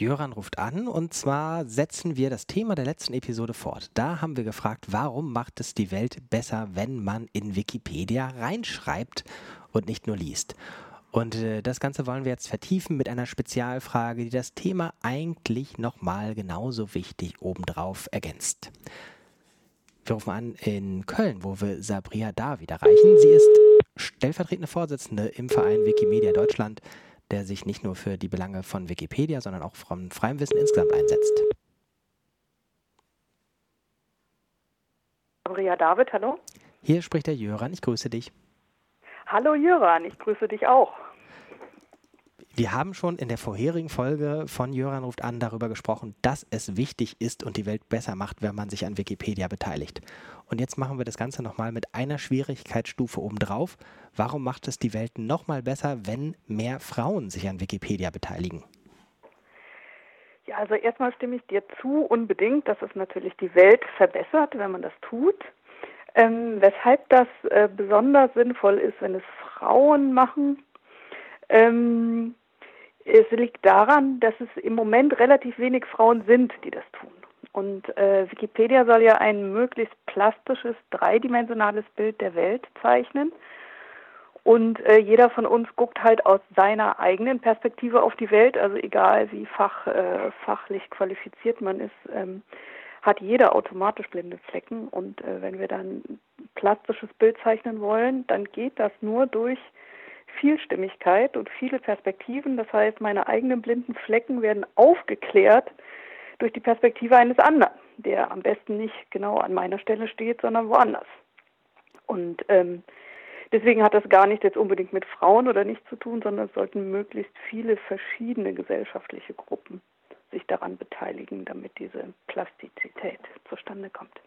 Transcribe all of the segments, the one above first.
Jöran ruft an und zwar setzen wir das Thema der letzten Episode fort. Da haben wir gefragt, warum macht es die Welt besser, wenn man in Wikipedia reinschreibt und nicht nur liest. Und äh, das Ganze wollen wir jetzt vertiefen mit einer Spezialfrage, die das Thema eigentlich nochmal genauso wichtig obendrauf ergänzt. Wir rufen an in Köln, wo wir Sabria David erreichen. Sie ist stellvertretende Vorsitzende im Verein Wikimedia Deutschland, der sich nicht nur für die Belange von Wikipedia, sondern auch von freiem Wissen insgesamt einsetzt. Sabria David, hallo. Hier spricht der Jöran, ich grüße dich. Hallo Jöran, ich grüße dich auch. Wir haben schon in der vorherigen Folge von Jöran ruft an darüber gesprochen, dass es wichtig ist und die Welt besser macht, wenn man sich an Wikipedia beteiligt. Und jetzt machen wir das Ganze nochmal mit einer Schwierigkeitsstufe obendrauf. Warum macht es die Welt nochmal besser, wenn mehr Frauen sich an Wikipedia beteiligen? Ja, also erstmal stimme ich dir zu, unbedingt, dass es natürlich die Welt verbessert, wenn man das tut. Ähm, weshalb das äh, besonders sinnvoll ist, wenn es Frauen machen, ähm, es liegt daran, dass es im Moment relativ wenig Frauen sind, die das tun. Und äh, Wikipedia soll ja ein möglichst plastisches, dreidimensionales Bild der Welt zeichnen. Und äh, jeder von uns guckt halt aus seiner eigenen Perspektive auf die Welt, also egal wie fach, äh, fachlich qualifiziert man ist, ähm, hat jeder automatisch blinde Flecken. Und äh, wenn wir dann ein plastisches Bild zeichnen wollen, dann geht das nur durch Vielstimmigkeit und viele Perspektiven. Das heißt, meine eigenen blinden Flecken werden aufgeklärt durch die Perspektive eines anderen, der am besten nicht genau an meiner Stelle steht, sondern woanders. Und ähm, deswegen hat das gar nicht jetzt unbedingt mit Frauen oder nicht zu tun, sondern es sollten möglichst viele verschiedene gesellschaftliche Gruppen sich daran beteiligen, damit diese Plastizität zustande kommt.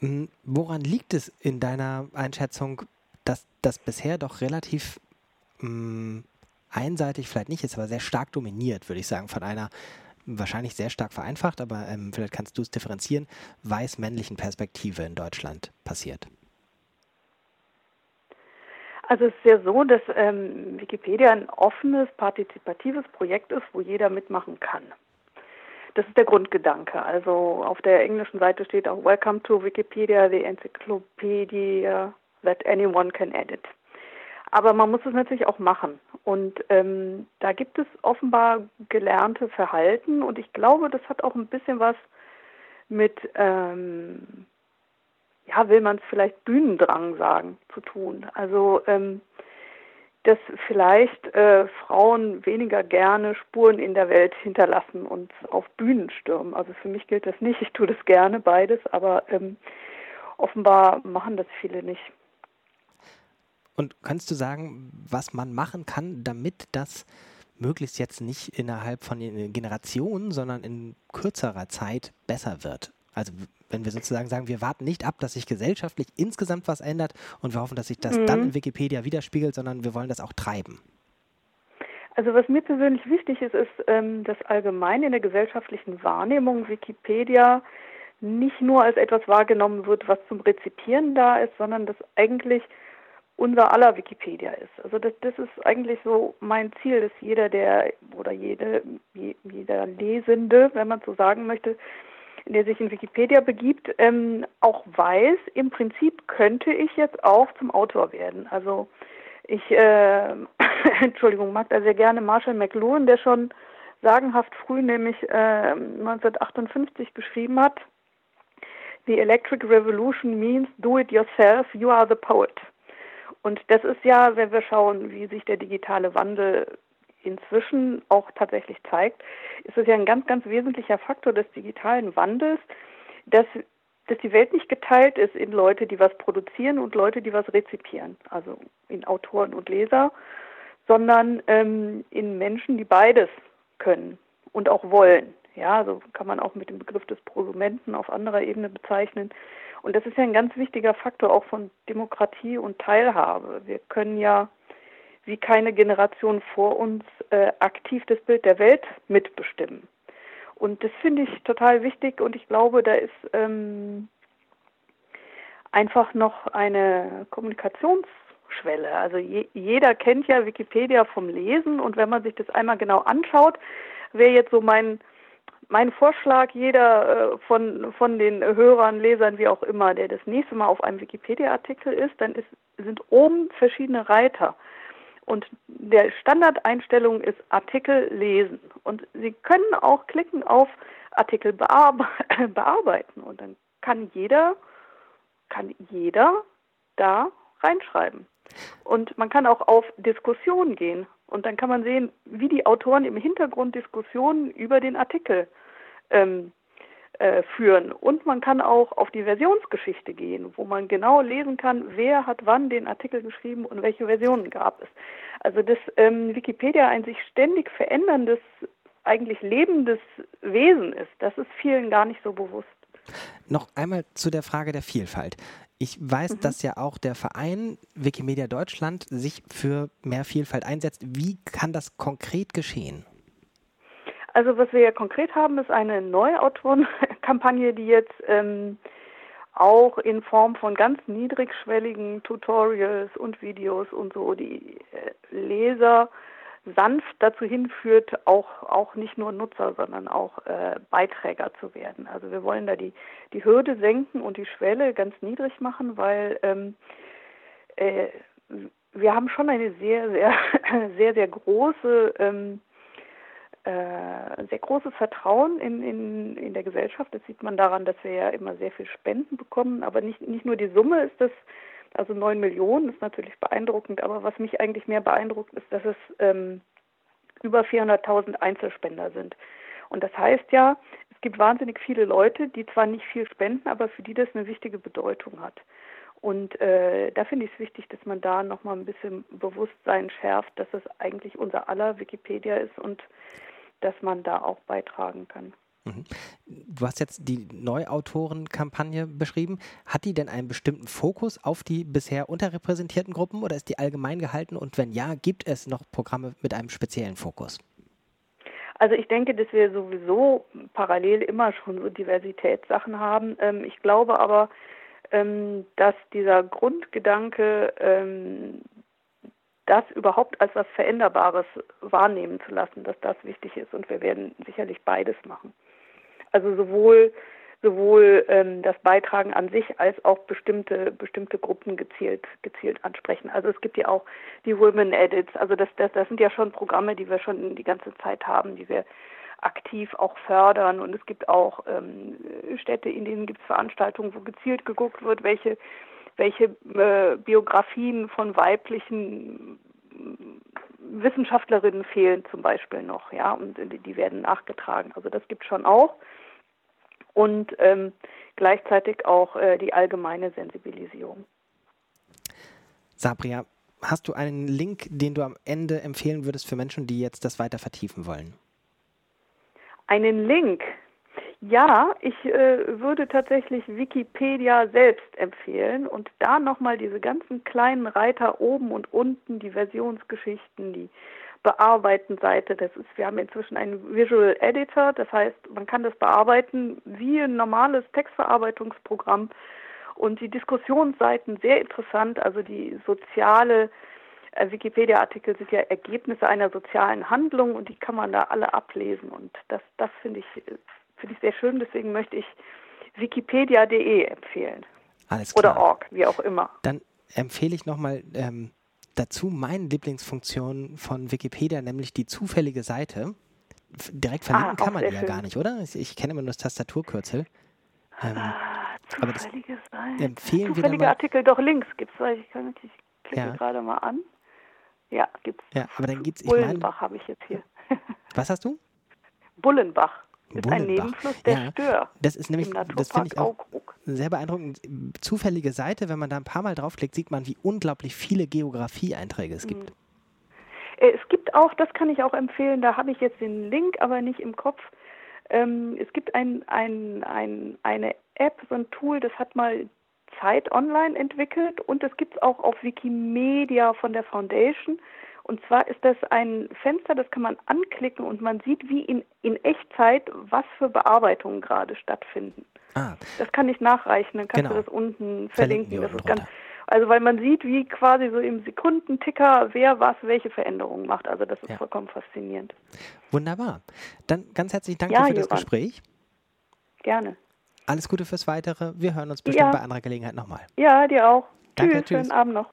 Hm, woran liegt es in deiner Einschätzung, dass das bisher doch relativ mh, hm, einseitig vielleicht nicht ist, aber sehr stark dominiert, würde ich sagen, von einer wahrscheinlich sehr stark vereinfacht, aber ähm, vielleicht kannst du es differenzieren, weiß-männlichen Perspektive in Deutschland passiert. Also es ist ja so, dass ähm, Wikipedia ein offenes, partizipatives Projekt ist, wo jeder mitmachen kann. Das ist der Grundgedanke. Also auf der englischen Seite steht auch Welcome to Wikipedia, the Encyclopedia that anyone can edit. Aber man muss es natürlich auch machen. Und ähm, da gibt es offenbar gelernte Verhalten und ich glaube, das hat auch ein bisschen was mit, ähm, ja, will man es vielleicht Bühnendrang sagen, zu tun. Also, ähm, dass vielleicht äh, Frauen weniger gerne Spuren in der Welt hinterlassen und auf Bühnen stürmen. Also für mich gilt das nicht. Ich tue das gerne beides, aber ähm, offenbar machen das viele nicht. Und kannst du sagen, was man machen kann, damit das möglichst jetzt nicht innerhalb von Generationen, sondern in kürzerer Zeit besser wird? Also wenn wir sozusagen sagen, wir warten nicht ab, dass sich gesellschaftlich insgesamt was ändert und wir hoffen, dass sich das mhm. dann in Wikipedia widerspiegelt, sondern wir wollen das auch treiben. Also was mir persönlich wichtig ist, ist, ähm, dass allgemein in der gesellschaftlichen Wahrnehmung Wikipedia nicht nur als etwas wahrgenommen wird, was zum Rezipieren da ist, sondern dass eigentlich unser aller Wikipedia ist. Also das, das ist eigentlich so mein Ziel, dass jeder, der oder jede, jeder Lesende, wenn man so sagen möchte, der sich in Wikipedia begibt, ähm, auch weiß, im Prinzip könnte ich jetzt auch zum Autor werden. Also ich, äh, Entschuldigung, mag da sehr gerne Marshall McLuhan, der schon sagenhaft früh, nämlich äh, 1958 geschrieben hat, The Electric Revolution means do it yourself, you are the poet. Und das ist ja, wenn wir schauen, wie sich der digitale Wandel inzwischen auch tatsächlich zeigt, ist es ja ein ganz, ganz wesentlicher Faktor des digitalen Wandels, dass, dass die Welt nicht geteilt ist in Leute, die was produzieren und Leute, die was rezipieren, also in Autoren und Leser, sondern ähm, in Menschen, die beides können und auch wollen. Ja, so kann man auch mit dem Begriff des Prosumenten auf anderer Ebene bezeichnen. Und das ist ja ein ganz wichtiger Faktor auch von Demokratie und Teilhabe. Wir können ja wie keine Generation vor uns äh, aktiv das Bild der Welt mitbestimmen. Und das finde ich total wichtig und ich glaube, da ist ähm, einfach noch eine Kommunikationsschwelle. Also je, jeder kennt ja Wikipedia vom Lesen und wenn man sich das einmal genau anschaut, wäre jetzt so mein mein Vorschlag, jeder äh, von, von den Hörern, Lesern, wie auch immer, der das nächste Mal auf einem Wikipedia-Artikel ist, dann ist, sind oben verschiedene Reiter. Und der Standardeinstellung ist Artikel lesen. Und Sie können auch klicken auf Artikel bearbe bearbeiten. Und dann kann jeder, kann jeder da reinschreiben. Und man kann auch auf Diskussion gehen. Und dann kann man sehen, wie die Autoren im Hintergrund Diskussionen über den Artikel ähm, äh, führen. Und man kann auch auf die Versionsgeschichte gehen, wo man genau lesen kann, wer hat wann den Artikel geschrieben und welche Versionen gab es. Also dass ähm, Wikipedia ein sich ständig veränderndes, eigentlich lebendes Wesen ist, das ist vielen gar nicht so bewusst. Noch einmal zu der Frage der Vielfalt. Ich weiß, mhm. dass ja auch der Verein Wikimedia Deutschland sich für mehr Vielfalt einsetzt. Wie kann das konkret geschehen? Also was wir ja konkret haben, ist eine Neuautorenkampagne, die jetzt ähm, auch in Form von ganz niedrigschwelligen Tutorials und Videos und so die äh, Leser sanft dazu hinführt, auch, auch nicht nur Nutzer, sondern auch äh, Beiträger zu werden. Also wir wollen da die, die Hürde senken und die Schwelle ganz niedrig machen, weil ähm, äh, wir haben schon eine sehr, sehr, sehr, sehr große ähm, äh, sehr großes Vertrauen in, in, in der Gesellschaft. Das sieht man daran, dass wir ja immer sehr viel Spenden bekommen, aber nicht, nicht nur die Summe ist das, also neun Millionen ist natürlich beeindruckend, aber was mich eigentlich mehr beeindruckt, ist, dass es ähm, über 400.000 Einzelspender sind. Und das heißt ja, es gibt wahnsinnig viele Leute, die zwar nicht viel spenden, aber für die das eine wichtige Bedeutung hat. Und äh, da finde ich es wichtig, dass man da nochmal ein bisschen Bewusstsein schärft, dass es eigentlich unser aller Wikipedia ist und dass man da auch beitragen kann. Mhm. Du hast jetzt die Neuautorenkampagne beschrieben. Hat die denn einen bestimmten Fokus auf die bisher unterrepräsentierten Gruppen oder ist die allgemein gehalten? Und wenn ja, gibt es noch Programme mit einem speziellen Fokus? Also ich denke, dass wir sowieso parallel immer schon so Diversitätssachen haben. Ähm, ich glaube aber, ähm, dass dieser Grundgedanke, ähm, das überhaupt als was Veränderbares wahrnehmen zu lassen, dass das wichtig ist. Und wir werden sicherlich beides machen. Also sowohl sowohl ähm, das Beitragen an sich als auch bestimmte bestimmte Gruppen gezielt gezielt ansprechen. Also es gibt ja auch die Women Edits. Also das, das das sind ja schon Programme, die wir schon die ganze Zeit haben, die wir aktiv auch fördern. Und es gibt auch ähm, Städte, in denen gibt es Veranstaltungen, wo gezielt geguckt wird, welche welche äh, Biografien von weiblichen Wissenschaftlerinnen fehlen zum Beispiel noch, ja, und die werden nachgetragen. Also das gibt schon auch. Und ähm, gleichzeitig auch äh, die allgemeine Sensibilisierung. Sabria, hast du einen Link, den du am Ende empfehlen würdest für Menschen, die jetzt das weiter vertiefen wollen? Einen Link? Ja, ich äh, würde tatsächlich Wikipedia selbst empfehlen und da nochmal diese ganzen kleinen Reiter oben und unten, die Versionsgeschichten, die bearbeiten Seite. Das ist, wir haben inzwischen einen Visual Editor, das heißt, man kann das bearbeiten wie ein normales Textverarbeitungsprogramm und die Diskussionsseiten sehr interessant, also die soziale äh, Wikipedia-Artikel sind ja Ergebnisse einer sozialen Handlung und die kann man da alle ablesen und das, das finde ich finde ich sehr schön, deswegen möchte ich wikipedia.de empfehlen. Alles klar. Oder org, wie auch immer. Dann empfehle ich nochmal ähm, dazu meine Lieblingsfunktion von Wikipedia, nämlich die zufällige Seite. Direkt verlinken ah, kann man die ja schön. gar nicht, oder? Ich, ich, kenne immer nur das Tastaturkürzel. Ähm, ah, zufällige Seite. Empfehlen Zufällige Artikel doch links gibt es, ich, kann, ich klicke ja. gerade mal an. Ja, gibt's. Ja, aber dann gibt's. Bullenbach habe ich jetzt hier. Was hast du? Bullenbach ist ein Nebenfluss der ja, Stör. Das ist nämlich, das finde ich auch Augrug. sehr beeindruckend. Zufällige Seite, wenn man da ein paar Mal draufklickt, sieht man, wie unglaublich viele Geografie-Einträge es gibt. Mhm. Es gibt auch, das kann ich auch empfehlen, da habe ich jetzt den Link, aber nicht im Kopf. Ähm, es gibt ein, ein, ein, eine App, so ein Tool, das hat mal Zeit Online entwickelt und es gibt es auch auf Wikimedia von der Foundation. Und zwar ist das ein Fenster, das kann man anklicken und man sieht wie in, in Echtzeit, was für Bearbeitungen gerade stattfinden. Ah. Das kann ich nachreichen, dann kannst genau. du das unten verlinken. verlinken das ist ganz, Also weil man sieht, wie quasi so im Sekundenticker, wer was, welche Veränderungen macht. Also das ist Ja. vollkommen faszinierend. Wunderbar. Dann ganz herzlichen Dank Ja, für das Johann. Gespräch. Gerne. Alles Gute fürs Weitere. Wir hören uns bestimmt Ja. bei anderer Gelegenheit nochmal. Ja, dir auch. Danke, tschüss, tschüss. schönen Abend noch.